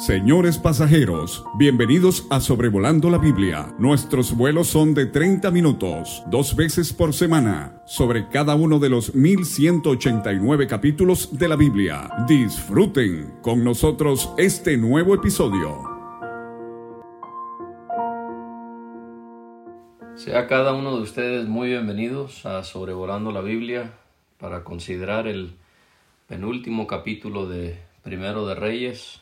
Señores pasajeros, bienvenidos a Sobrevolando la Biblia. Nuestros vuelos son de 30 minutos, dos veces por semana, sobre cada uno de los 1189 capítulos de la Biblia. Disfruten con nosotros este nuevo episodio. Sea cada uno de ustedes muy bienvenidos a Sobrevolando la Biblia para considerar el penúltimo capítulo de Primero de Reyes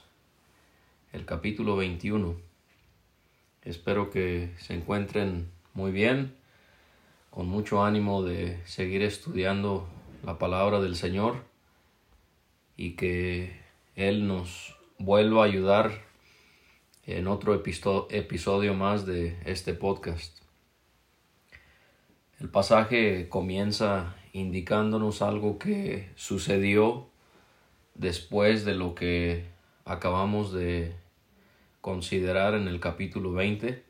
el capítulo 21. Espero que se encuentren muy bien, con mucho ánimo de seguir estudiando la palabra del Señor y que Él nos vuelva a ayudar en otro episodio más de este podcast. El pasaje comienza indicándonos algo que sucedió después de lo que acabamos de considerar en el capítulo 20,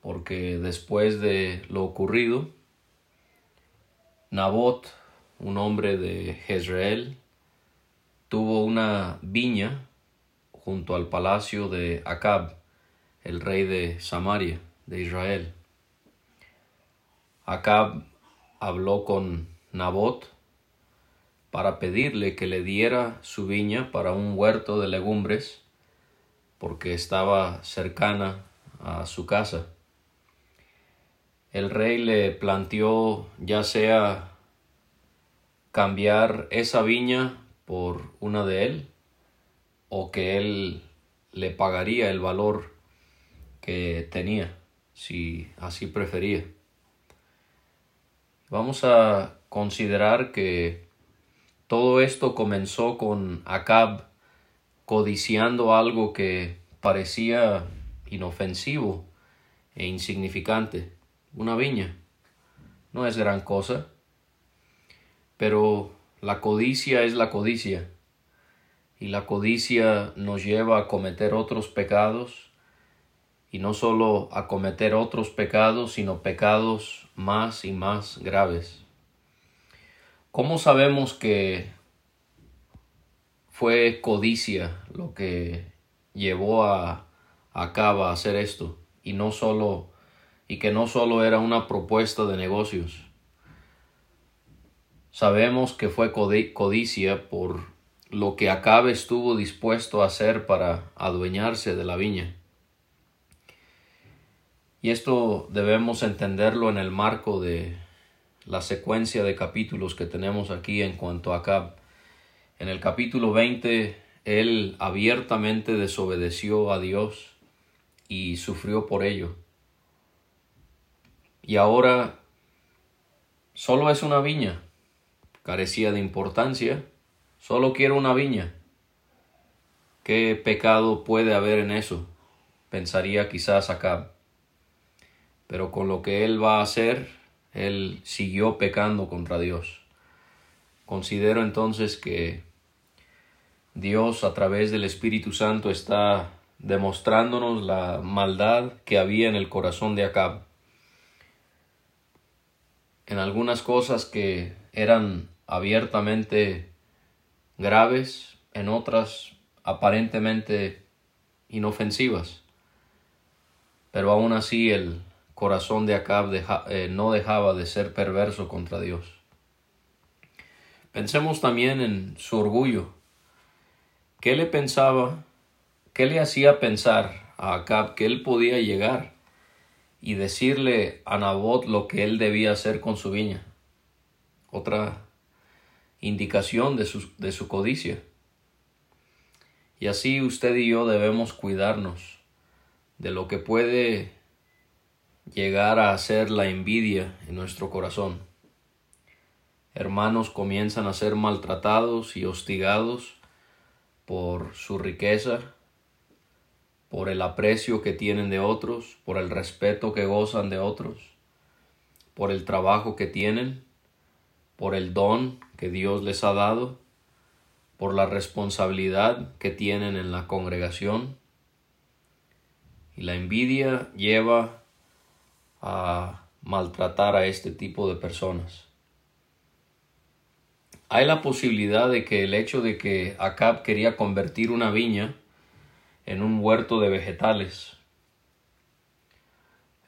porque después de lo ocurrido, Nabot, un hombre de Jezreel, tuvo una viña junto al palacio de Acab, el rey de Samaria, de Israel. Acab habló con Nabot para pedirle que le diera su viña para un huerto de legumbres, porque estaba cercana a su casa. El rey le planteó ya sea cambiar esa viña por una de él, o que él le pagaría el valor que tenía, si así prefería. Vamos a considerar que todo esto comenzó con Acab codiciando algo que parecía inofensivo e insignificante, una viña. No es gran cosa, pero la codicia es la codicia, y la codicia nos lleva a cometer otros pecados, y no solo a cometer otros pecados, sino pecados más y más graves. ¿Cómo sabemos que fue codicia lo que llevó a, Acab a hacer esto y no solo y que no solo era una propuesta de negocios? Sabemos que fue codicia por lo que Acab estuvo dispuesto a hacer para adueñarse de la viña. Y esto debemos entenderlo en el marco de la secuencia de capítulos que tenemos aquí en cuanto a Acab. En el capítulo 20, él abiertamente desobedeció a Dios y sufrió por ello. Y ahora solo es una viña, carecía de importancia, solo quiero una viña. ¿Qué pecado puede haber en eso? Pensaría quizás Acab. Pero con lo que él va a hacer, él siguió pecando contra Dios. Considero entonces que Dios a través del Espíritu Santo está demostrándonos la maldad que había en el corazón de Acab. En algunas cosas que eran abiertamente graves, en otras aparentemente inofensivas. Pero aún así el corazón de Acab eh, no dejaba de ser perverso contra Dios. Pensemos también en su orgullo. ¿Qué le pensaba? ¿Qué le hacía pensar a Acab que él podía llegar y decirle a Nabot lo que él debía hacer con su viña? Otra indicación de su, de su codicia. Y así usted y yo debemos cuidarnos de lo que puede llegar a ser la envidia en nuestro corazón. Hermanos comienzan a ser maltratados y hostigados por su riqueza, por el aprecio que tienen de otros, por el respeto que gozan de otros, por el trabajo que tienen, por el don que Dios les ha dado, por la responsabilidad que tienen en la congregación. Y la envidia lleva a maltratar a este tipo de personas. Hay la posibilidad de que el hecho de que Acab quería convertir una viña en un huerto de vegetales.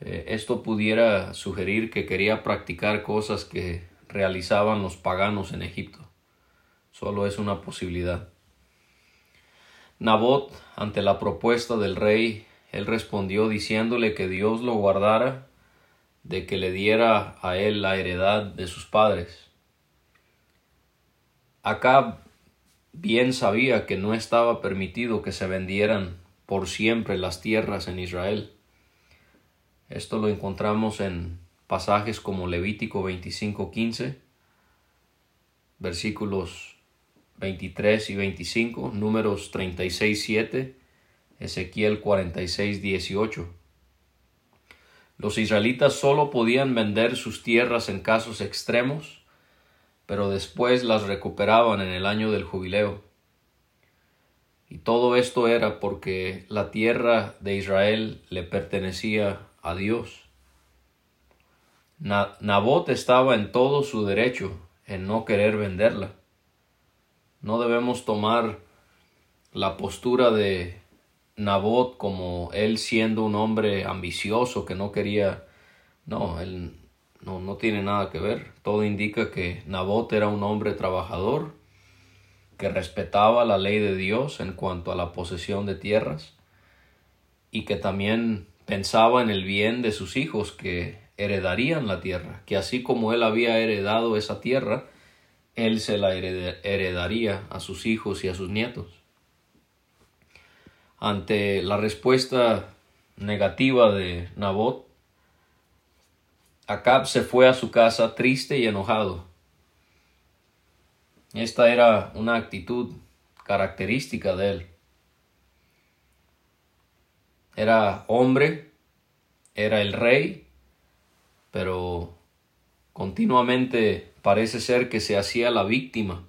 Eh, esto pudiera sugerir que quería practicar cosas que realizaban los paganos en Egipto. Solo es una posibilidad. Nabot, ante la propuesta del rey, él respondió diciéndole que Dios lo guardara de que le diera a él la heredad de sus padres. Acab bien sabía que no estaba permitido que se vendieran por siempre las tierras en Israel. Esto lo encontramos en pasajes como Levítico 25:15, versículos 23 y 25, números 36:7, Ezequiel 46:18. Los israelitas solo podían vender sus tierras en casos extremos, pero después las recuperaban en el año del jubileo. Y todo esto era porque la tierra de Israel le pertenecía a Dios. Nabot estaba en todo su derecho en no querer venderla. No debemos tomar la postura de Nabot como él siendo un hombre ambicioso que no quería. No, él no, no tiene nada que ver. Todo indica que Nabot era un hombre trabajador que respetaba la ley de Dios en cuanto a la posesión de tierras y que también pensaba en el bien de sus hijos que heredarían la tierra, que así como él había heredado esa tierra, él se la heredaría a sus hijos y a sus nietos. Ante la respuesta negativa de Nabot, Acab se fue a su casa triste y enojado. Esta era una actitud característica de él. Era hombre, era el rey, pero continuamente parece ser que se hacía la víctima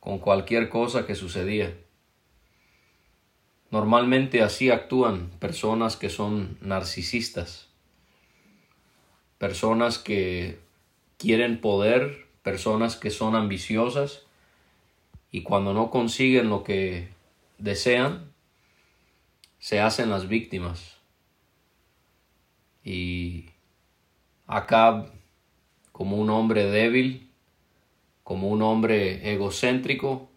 con cualquier cosa que sucedía. Normalmente así actúan personas que son narcisistas, personas que quieren poder, personas que son ambiciosas y cuando no consiguen lo que desean, se hacen las víctimas. Y acá, como un hombre débil, como un hombre egocéntrico,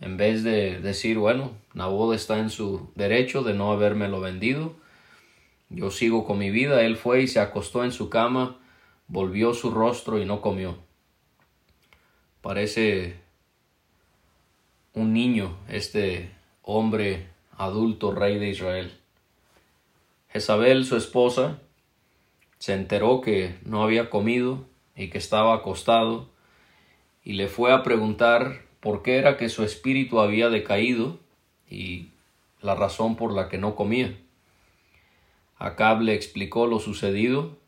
en vez de decir, bueno, Nabod está en su derecho de no habérmelo vendido, yo sigo con mi vida, él fue y se acostó en su cama, volvió su rostro y no comió. Parece un niño, este hombre adulto rey de Israel. Jezabel, su esposa, se enteró que no había comido y que estaba acostado, y le fue a preguntar por qué era que su espíritu había decaído y la razón por la que no comía. Acab le explicó lo sucedido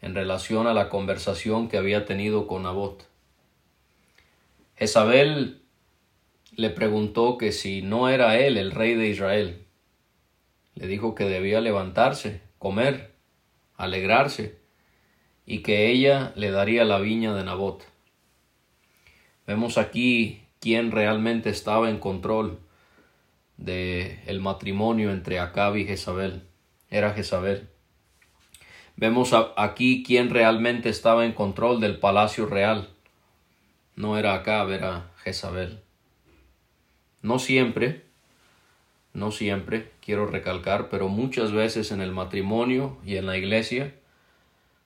en relación a la conversación que había tenido con Nabot. Jezabel le preguntó que si no era él el rey de Israel. Le dijo que debía levantarse, comer, alegrarse, y que ella le daría la viña de Nabot. Vemos aquí quién realmente estaba en control de el matrimonio entre Acab y Jezabel. Era Jezabel. Vemos aquí quién realmente estaba en control del palacio real. No era Acab, era Jezabel. No siempre, no siempre, quiero recalcar, pero muchas veces en el matrimonio y en la iglesia,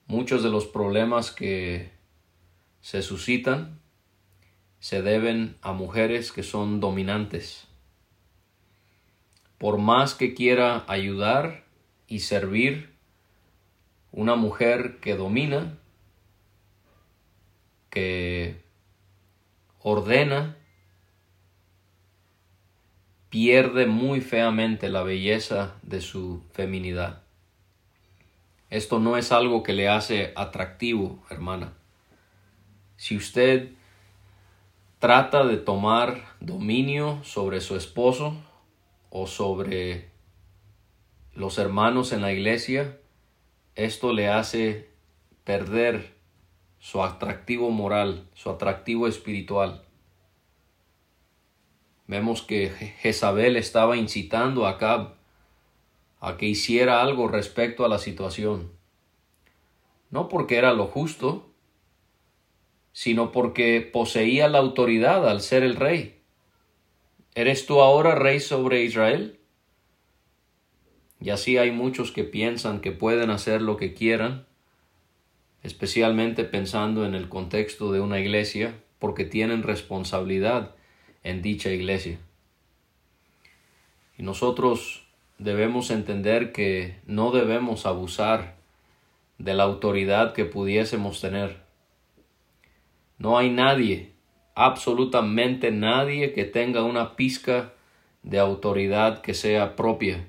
muchos de los problemas que se suscitan se deben a mujeres que son dominantes. Por más que quiera ayudar y servir, una mujer que domina, que ordena, pierde muy feamente la belleza de su feminidad. Esto no es algo que le hace atractivo, hermana. Si usted trata de tomar dominio sobre su esposo o sobre los hermanos en la iglesia, esto le hace perder su atractivo moral, su atractivo espiritual. vemos que Jezabel estaba incitando a Acab a que hiciera algo respecto a la situación. No porque era lo justo, sino porque poseía la autoridad al ser el rey. ¿Eres tú ahora rey sobre Israel? Y así hay muchos que piensan que pueden hacer lo que quieran, especialmente pensando en el contexto de una iglesia, porque tienen responsabilidad en dicha iglesia. Y nosotros debemos entender que no debemos abusar de la autoridad que pudiésemos tener. No hay nadie, absolutamente nadie que tenga una pizca de autoridad que sea propia.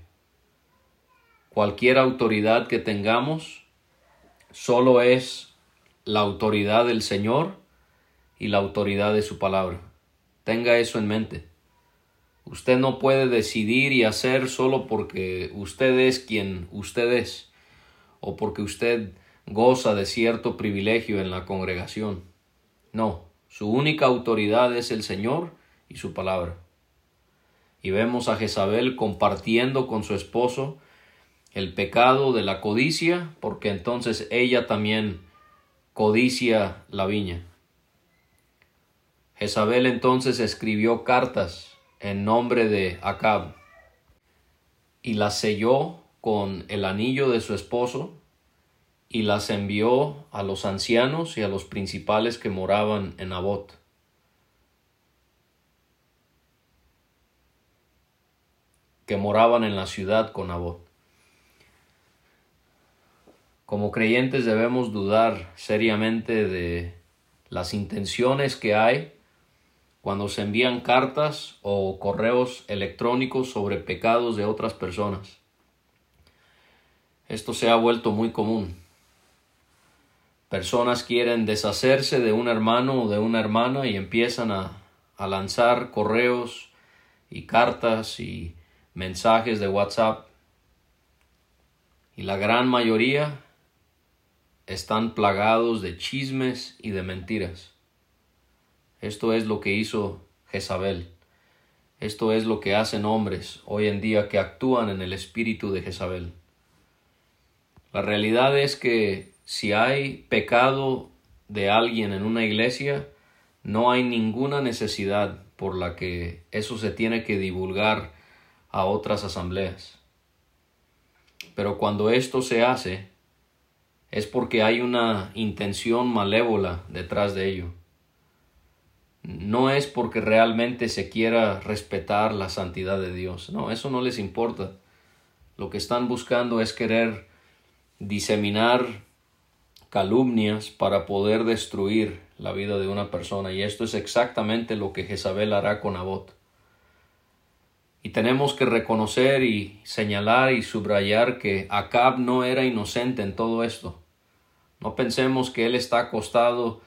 Cualquier autoridad que tengamos solo es la autoridad del Señor y la autoridad de su palabra. Tenga eso en mente. Usted no puede decidir y hacer solo porque usted es quien usted es o porque usted goza de cierto privilegio en la congregación. No, su única autoridad es el Señor y su palabra. Y vemos a Jezabel compartiendo con su esposo el pecado de la codicia, porque entonces ella también codicia la viña. Jezabel entonces escribió cartas en nombre de Acab y las selló con el anillo de su esposo y las envió a los ancianos y a los principales que moraban en Abot. que moraban en la ciudad con Abot. Como creyentes debemos dudar seriamente de las intenciones que hay cuando se envían cartas o correos electrónicos sobre pecados de otras personas. Esto se ha vuelto muy común. Personas quieren deshacerse de un hermano o de una hermana y empiezan a, a lanzar correos y cartas y mensajes de WhatsApp. Y la gran mayoría están plagados de chismes y de mentiras. Esto es lo que hizo Jezabel. Esto es lo que hacen hombres hoy en día que actúan en el espíritu de Jezabel. La realidad es que si hay pecado de alguien en una iglesia, no hay ninguna necesidad por la que eso se tiene que divulgar a otras asambleas. Pero cuando esto se hace, es porque hay una intención malévola detrás de ello no es porque realmente se quiera respetar la santidad de Dios. No, eso no les importa. Lo que están buscando es querer diseminar calumnias para poder destruir la vida de una persona. Y esto es exactamente lo que Jezabel hará con Abot. Y tenemos que reconocer y señalar y subrayar que Acab no era inocente en todo esto. No pensemos que él está acostado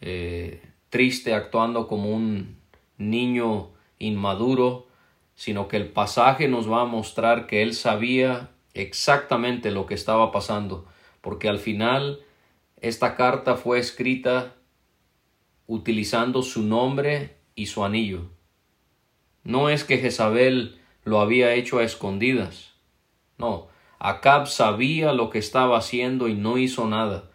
eh, triste, actuando como un niño inmaduro, sino que el pasaje nos va a mostrar que él sabía exactamente lo que estaba pasando, porque al final esta carta fue escrita utilizando su nombre y su anillo. No es que Jezabel lo había hecho a escondidas. No, Acab sabía lo que estaba haciendo y no hizo nada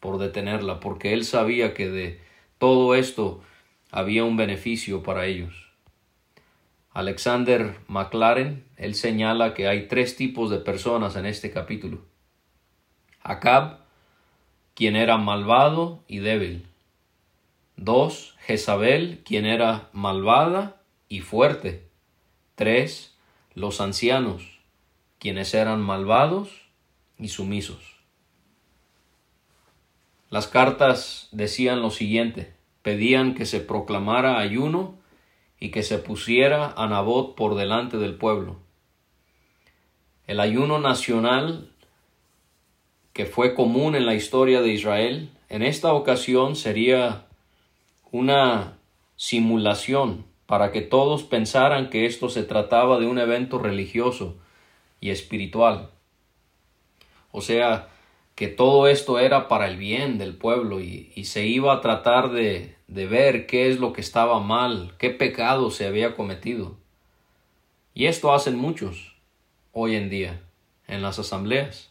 por detenerla, porque él sabía que de todo esto había un beneficio para ellos. Alexander McLaren, él señala que hay tres tipos de personas en este capítulo. Acab, quien era malvado y débil. Dos, Jezabel, quien era malvada y fuerte. Tres, los ancianos, quienes eran malvados y sumisos. Las cartas decían lo siguiente, pedían que se proclamara ayuno y que se pusiera a Nabot por delante del pueblo. El ayuno nacional que fue común en la historia de Israel, en esta ocasión sería una simulación para que todos pensaran que esto se trataba de un evento religioso y espiritual. O sea, que todo esto era para el bien del pueblo y, se iba a tratar de, de ver qué es lo que estaba mal, qué pecado se había cometido. Y esto hacen muchos hoy en día en las asambleas.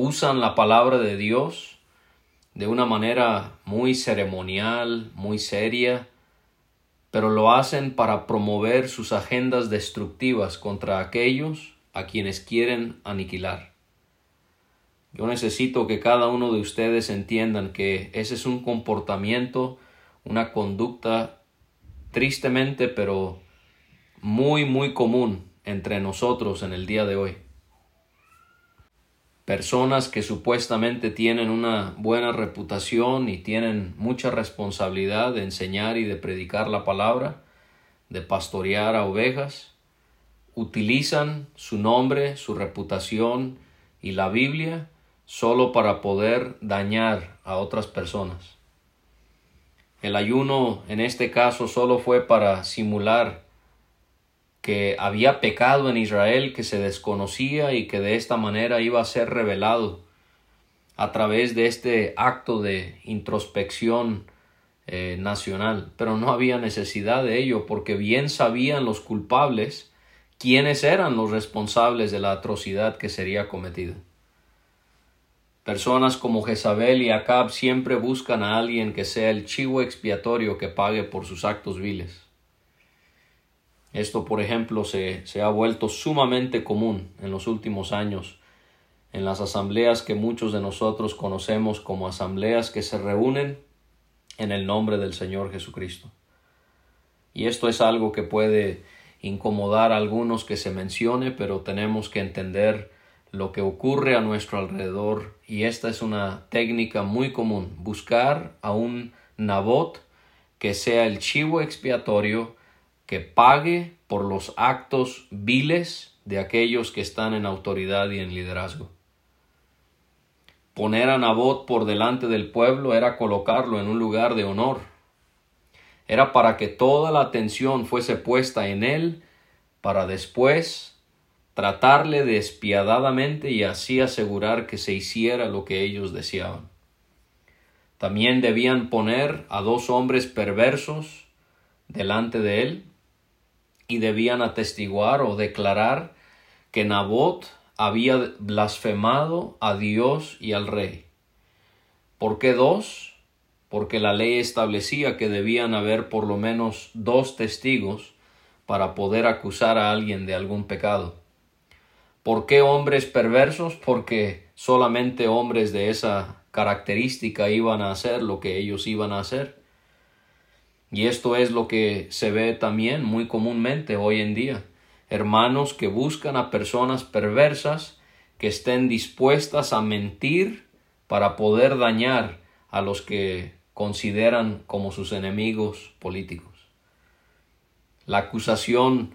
Usan la palabra de Dios de una manera muy ceremonial, muy seria, pero lo hacen para promover sus agendas destructivas contra aquellos a quienes quieren aniquilar. Yo necesito que cada uno de ustedes entiendan que ese es un comportamiento, una conducta tristemente pero muy muy común entre nosotros en el día de hoy. Personas que supuestamente tienen una buena reputación y tienen mucha responsabilidad de enseñar y de predicar la palabra, de pastorear a ovejas, utilizan su nombre, su reputación y la Biblia solo para poder dañar a otras personas. El ayuno en este caso solo fue para simular que había pecado en Israel que se desconocía y que de esta manera iba a ser revelado a través de este acto de introspección eh, nacional. Pero no había necesidad de ello porque bien sabían los culpables quiénes eran los responsables de la atrocidad que sería cometida. Personas como Jezabel y Acab siempre buscan a alguien que sea el chivo expiatorio que pague por sus actos viles. Esto, por ejemplo, se, se ha vuelto sumamente común en los últimos años en las asambleas que muchos de nosotros conocemos como asambleas que se reúnen en el nombre del Señor Jesucristo. Y esto es algo que puede incomodar a algunos que se mencione, pero tenemos que entender lo que ocurre a nuestro alrededor y esta es una técnica muy común, buscar a un Nabot que sea el chivo expiatorio que pague por los actos viles de aquellos que están en autoridad y en liderazgo. Poner a Nabot por delante del pueblo era colocarlo en un lugar de honor. Era para que toda la atención fuese puesta en él para después tratarle despiadadamente y así asegurar que se hiciera lo que ellos deseaban. También debían poner a dos hombres perversos delante de él y debían atestiguar o declarar que Nabot había blasfemado a Dios y al rey. ¿Por qué dos? Porque la ley establecía que debían haber por lo menos dos testigos para poder acusar a alguien de algún pecado. ¿Por qué hombres perversos? Porque solamente hombres de esa característica iban a hacer lo que ellos iban a hacer. Y esto es lo que se ve también muy comúnmente hoy en día. Hermanos que buscan a personas perversas que estén dispuestas a mentir para poder dañar a los que consideran como sus enemigos políticos. La acusación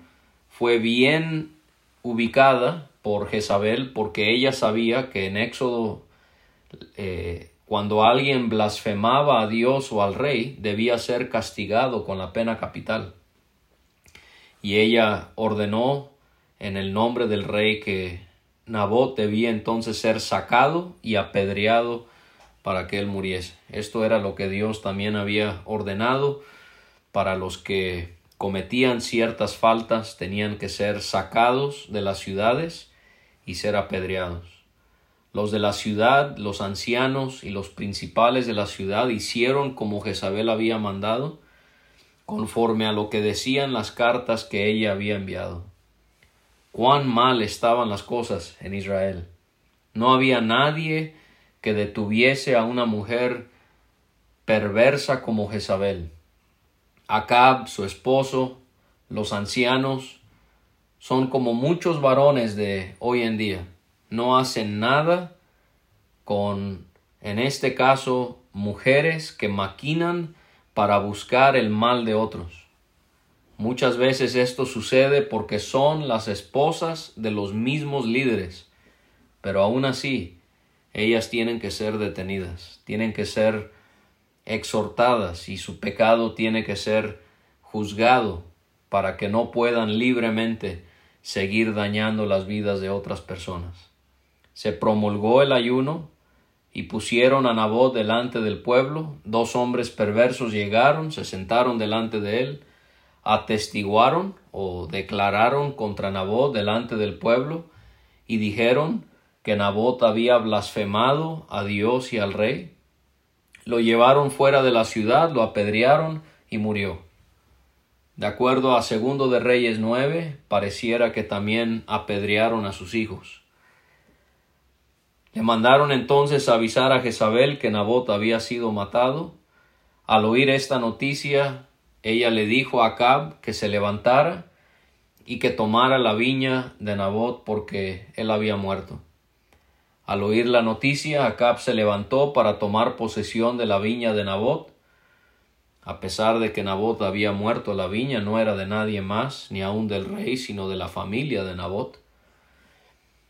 fue bien ubicada por Jezabel porque ella sabía que en Éxodo eh, cuando alguien blasfemaba a Dios o al rey debía ser castigado con la pena capital. Y ella ordenó en el nombre del rey que Nabot debía entonces ser sacado y apedreado para que él muriese. Esto era lo que Dios también había ordenado para los que cometían ciertas faltas, tenían que ser sacados de las ciudades y ser apedreados. Los de la ciudad, los ancianos y los principales de la ciudad hicieron como Jezabel había mandado, conforme a lo que decían las cartas que ella había enviado. Cuán mal estaban las cosas en Israel. No había nadie que detuviese a una mujer perversa como Jezabel. Acab, su esposo, los ancianos, son como muchos varones de hoy en día. No hacen nada con, en este caso, mujeres que maquinan para buscar el mal de otros. Muchas veces esto sucede porque son las esposas de los mismos líderes, pero aún así ellas tienen que ser detenidas, tienen que ser exhortadas y su pecado tiene que ser juzgado para que no puedan libremente seguir dañando las vidas de otras personas. Se promulgó el ayuno y pusieron a Nabot delante del pueblo. Dos hombres perversos llegaron, se sentaron delante de él, atestiguaron o declararon contra Nabot delante del pueblo y dijeron que Nabot había blasfemado a Dios y al rey. Lo llevaron fuera de la ciudad, lo apedrearon y murió. De acuerdo a Segundo de Reyes 9, pareciera que también apedrearon a sus hijos. Le mandaron entonces avisar a Jezabel que Nabot había sido matado. Al oír esta noticia, ella le dijo a Acab que se levantara y que tomara la viña de Nabot porque él había muerto. Al oír la noticia, Acab se levantó para tomar posesión de la viña de Nabot. A pesar de que Nabot había muerto, la viña no era de nadie más, ni aun del rey, sino de la familia de Nabot.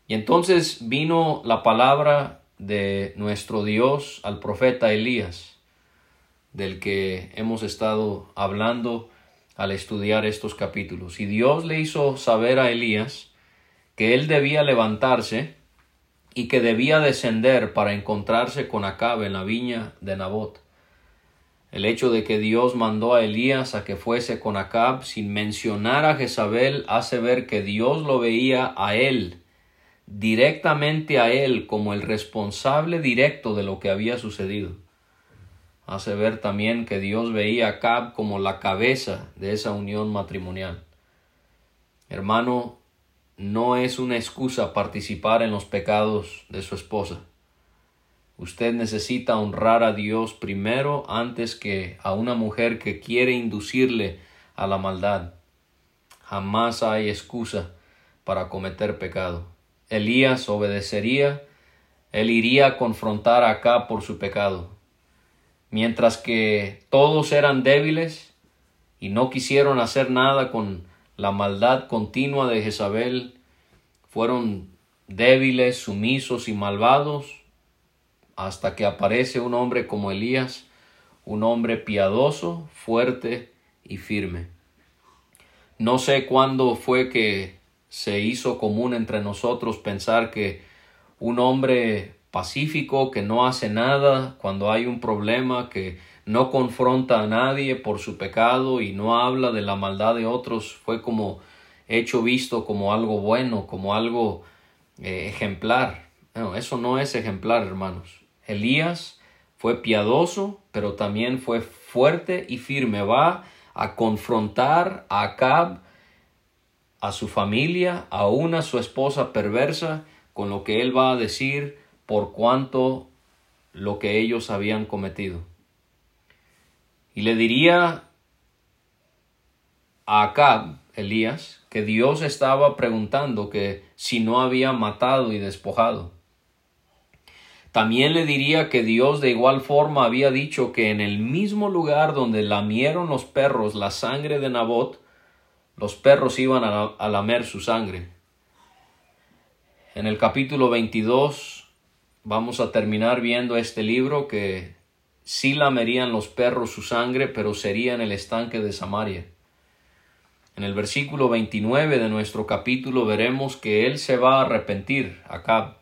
Y entonces vino la palabra de nuestro Dios al profeta Elías, del que hemos estado hablando al estudiar estos capítulos. Y Dios le hizo saber a Elías que él debía levantarse y que debía descender para encontrarse con Acab en la viña de Nabot. El hecho de que Dios mandó a Elías a que fuese con Acab sin mencionar a Jezabel hace ver que Dios lo veía a él directamente a él como el responsable directo de lo que había sucedido. Hace ver también que Dios veía a Cab como la cabeza de esa unión matrimonial. Hermano, no es una excusa participar en los pecados de su esposa. Usted necesita honrar a Dios primero antes que a una mujer que quiere inducirle a la maldad. Jamás hay excusa para cometer pecado. Elías obedecería, él iría a confrontar a Acab por su pecado. Mientras que todos eran débiles y no quisieron hacer nada con la maldad continua de Jezabel, fueron débiles, sumisos y malvados, hasta que aparece un hombre como Elías, un hombre piadoso, fuerte y firme. No sé cuándo fue que se hizo común entre nosotros pensar que un hombre pacífico que no hace nada cuando hay un problema, que no confronta a nadie por su pecado y no habla de la maldad de otros, fue como hecho visto como algo bueno, como algo eh, ejemplar. eso no es ejemplar, hermanos. Elías fue piadoso, pero también fue fuerte y firme. Va a confrontar a Acab a su familia, aún a su esposa perversa, con lo que él va a decir por cuanto lo que ellos habían cometido. Y le diría a Acab, Elías, que Dios estaba preguntando que si no había matado y despojado. También le diría que Dios de igual forma había dicho que en el mismo lugar donde lamieron los perros la sangre de Nabot, los perros iban a, lamer su sangre. En el capítulo 22 vamos a terminar viendo este libro que sí lamerían los perros su sangre, pero sería en el estanque de Samaria. En el versículo 29 de nuestro capítulo veremos que él se va a arrepentir, Acab.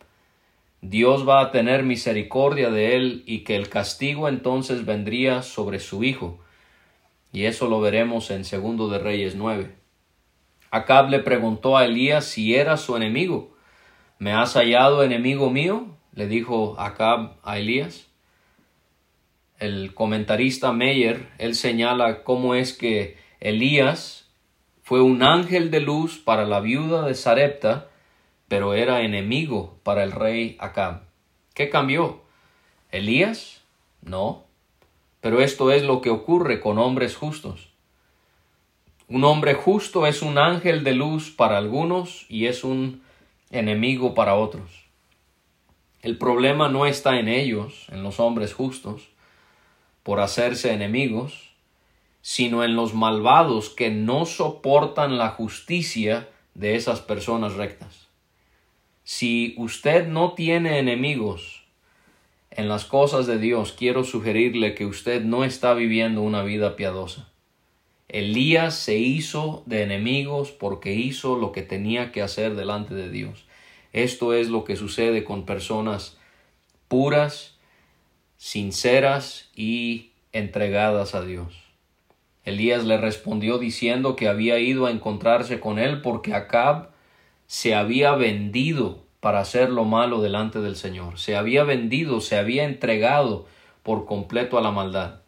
Dios va a tener misericordia de él y que el castigo entonces vendría sobre su hijo. Y eso lo veremos en segundo de Reyes 9. Acab le preguntó a Elías si era su enemigo. ¿Me has hallado enemigo mío? le dijo Acab a Elías. El comentarista Meyer, él señala cómo es que Elías fue un ángel de luz para la viuda de Sarepta, pero era enemigo para el rey Acab. ¿Qué cambió? ¿Elías? No. Pero esto es lo que ocurre con hombres justos. Un hombre justo es un ángel de luz para algunos y es un enemigo para otros. El problema no está en ellos, en los hombres justos, por hacerse enemigos, sino en los malvados que no soportan la justicia de esas personas rectas. Si usted no tiene enemigos en las cosas de Dios, quiero sugerirle que usted no está viviendo una vida piadosa. Elías se hizo de enemigos porque hizo lo que tenía que hacer delante de Dios. Esto es lo que sucede con personas puras sinceras y entregadas a Dios. Elías le respondió diciendo que había ido a encontrarse con él porque Acab se había vendido para hacer lo malo delante del Señor. Se había vendido, se había entregado por completo a la maldad.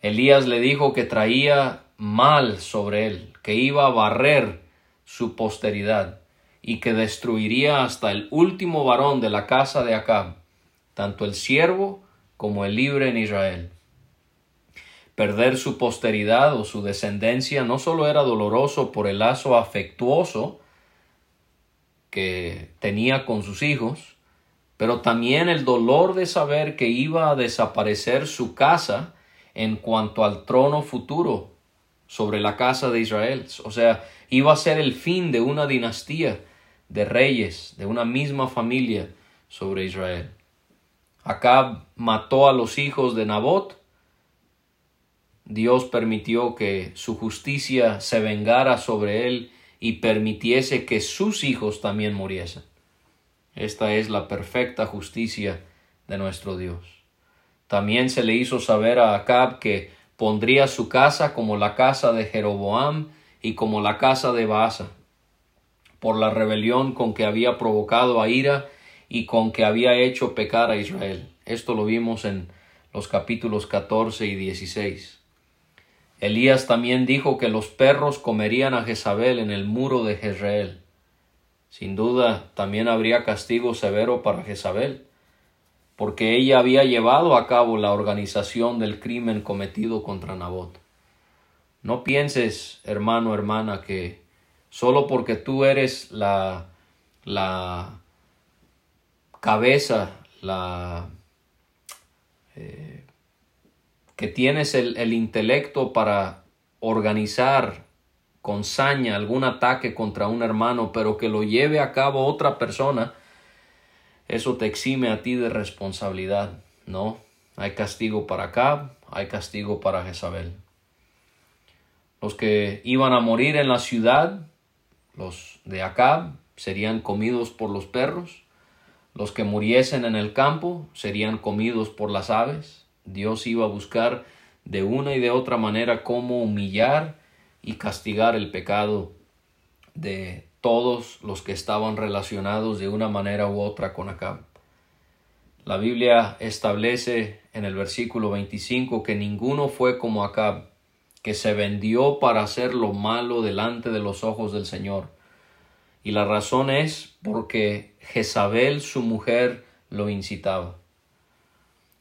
Elías le dijo que traía mal sobre él, que iba a barrer su posteridad y que destruiría hasta el último varón de la casa de Acab, tanto el siervo como el libre en Israel. Perder su posteridad o su descendencia no solo era doloroso por el lazo afectuoso que tenía con sus hijos, pero también el dolor de saber que iba a desaparecer su casa en cuanto al trono futuro sobre la casa de Israel. O sea, iba a ser el fin de una dinastía de reyes, de una misma familia sobre Israel. Acab mató a los hijos de Nabot Dios permitió que su justicia se vengara sobre él y permitiese que sus hijos también muriesen. Esta es la perfecta justicia de nuestro Dios. También se le hizo saber a Acab que pondría su casa como la casa de Jeroboam y como la casa de Baasa, por la rebelión con que había provocado a ira y con que había hecho pecar a Israel. Esto lo vimos en los capítulos 14 y 16. Elías también dijo que los perros comerían a Jezabel en el muro de Jezreel. Sin duda también habría castigo severo para Jezabel, porque ella había llevado a cabo la organización del crimen cometido contra Nabot. No pienses, hermano, hermana, que solo porque tú eres la, la cabeza, la eh, que tienes el, intelecto para organizar con saña algún ataque contra un hermano, pero que lo lleve a cabo otra persona, eso te exime a ti de responsabilidad, ¿no? Hay castigo para Acab, hay castigo para Jezabel. Los que iban a morir en la ciudad, los de Acab, serían comidos por los perros. Los que muriesen en el campo serían comidos por las aves. Dios iba a buscar de una y de otra manera cómo humillar y castigar el pecado de todos los que estaban relacionados de una manera u otra con Acab. La Biblia establece en el versículo 25 que ninguno fue como Acab, que se vendió para hacer lo malo delante de los ojos del Señor. Y la razón es porque Jezabel, su mujer, lo incitaba.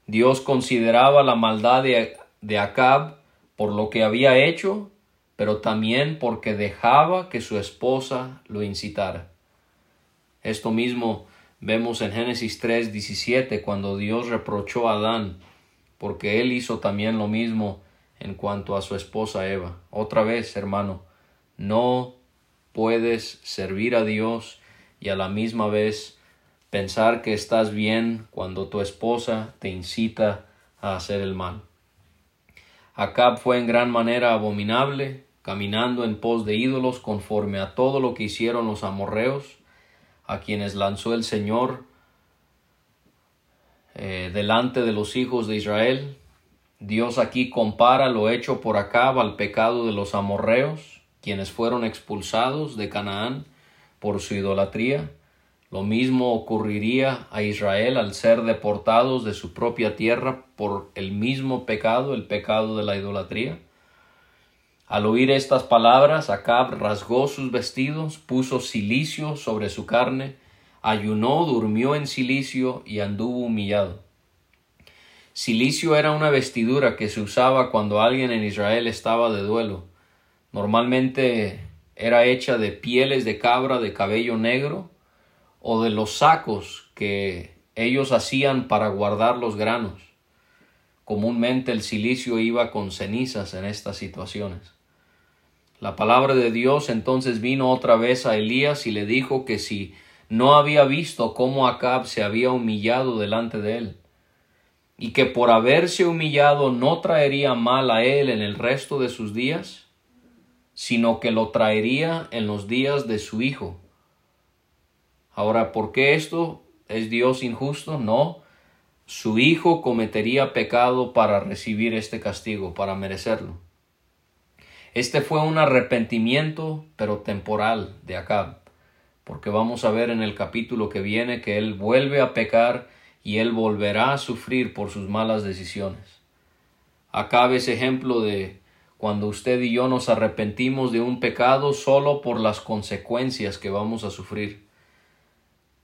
Dios consideraba la maldad de, Acab por lo que había hecho, pero también porque dejaba que su esposa lo incitara. Esto mismo vemos en Génesis 3, 17, cuando Dios reprochó a Adán, porque él hizo también lo mismo en cuanto a su esposa Eva. Otra vez, hermano, no puedes servir a Dios y a la misma vez pensar que estás bien cuando tu esposa te incita a hacer el mal. Acab fue en gran manera abominable, caminando en pos de ídolos conforme a todo lo que hicieron los amorreos, a quienes lanzó el Señor eh, delante de los hijos de Israel. Dios aquí compara lo hecho por Acab al pecado de los amorreos, quienes fueron expulsados de Canaán por su idolatría. Lo mismo ocurriría a Israel al ser deportados de su propia tierra por el mismo pecado, el pecado de la idolatría. Al oír estas palabras, Acab rasgó sus vestidos, puso cilicio sobre su carne, ayunó, durmió en cilicio y anduvo humillado. Cilicio era una vestidura que se usaba cuando alguien en Israel estaba de duelo. Normalmente era hecha de pieles de cabra de cabello negro o de los sacos que ellos hacían para guardar los granos. Comúnmente el silicio iba con cenizas en estas situaciones. La palabra de Dios entonces vino otra vez a Elías y le dijo que si no había visto cómo Acab se había humillado delante de él, y que por haberse humillado no traería mal a él en el resto de sus días, sino que lo traería en los días de su hijo, Ahora, ¿por qué esto? ¿Es Dios injusto? No. su hijo cometería pecado para recibir este castigo, para merecerlo. Este fue un arrepentimiento, pero temporal, de Acab, porque vamos a ver en el capítulo que viene que él vuelve a pecar y él volverá a sufrir por sus malas decisiones. Acab es ejemplo de cuando usted y yo nos arrepentimos de un pecado solo por las consecuencias que vamos a sufrir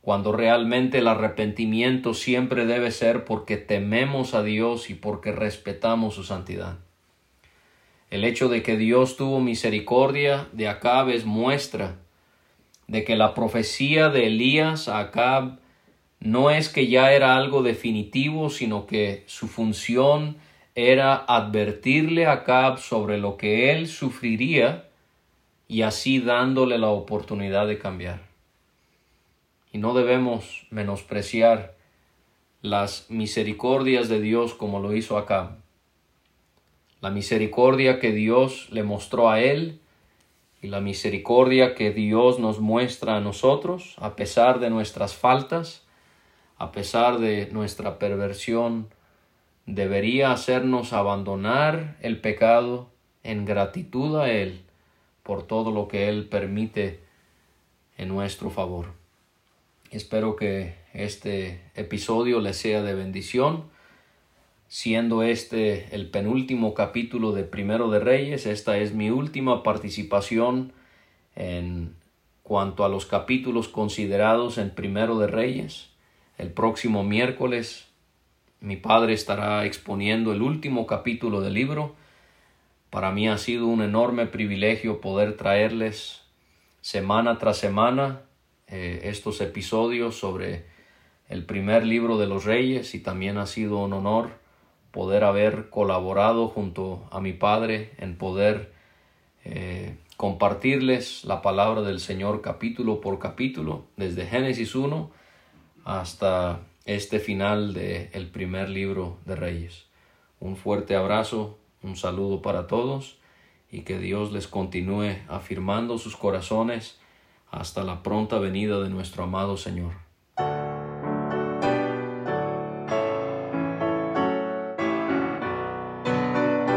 cuando realmente el arrepentimiento siempre debe ser porque tememos a Dios y porque respetamos su santidad. El hecho de que Dios tuvo misericordia de Acab es muestra de que la profecía de Elías a Acab no es que ya era algo definitivo, sino que su función era advertirle a Acab sobre lo que él sufriría y así dándole la oportunidad de cambiar y no debemos menospreciar las misericordias de Dios como lo hizo acá. La misericordia que Dios le mostró a él y la misericordia que Dios nos muestra a nosotros a pesar de nuestras faltas, a pesar de nuestra perversión, debería hacernos abandonar el pecado en gratitud a Él por todo lo que Él permite en nuestro favor. Espero que este episodio les sea de bendición. Siendo este el penúltimo capítulo de Primero de Reyes, esta es mi última participación en cuanto a los capítulos considerados en Primero de Reyes. El próximo miércoles mi padre estará exponiendo el último capítulo del libro. Para mí ha sido un enorme privilegio poder traerles semana tras semana eh, estos episodios sobre el primer libro de los reyes y también ha sido un honor poder haber colaborado junto a mi padre en poder eh, compartirles la palabra del Señor capítulo por capítulo, desde Génesis 1 hasta este final del el primer libro de Reyes. Un fuerte abrazo, un saludo para todos y que Dios les continúe afirmando sus corazones hasta la pronta venida de nuestro amado Señor.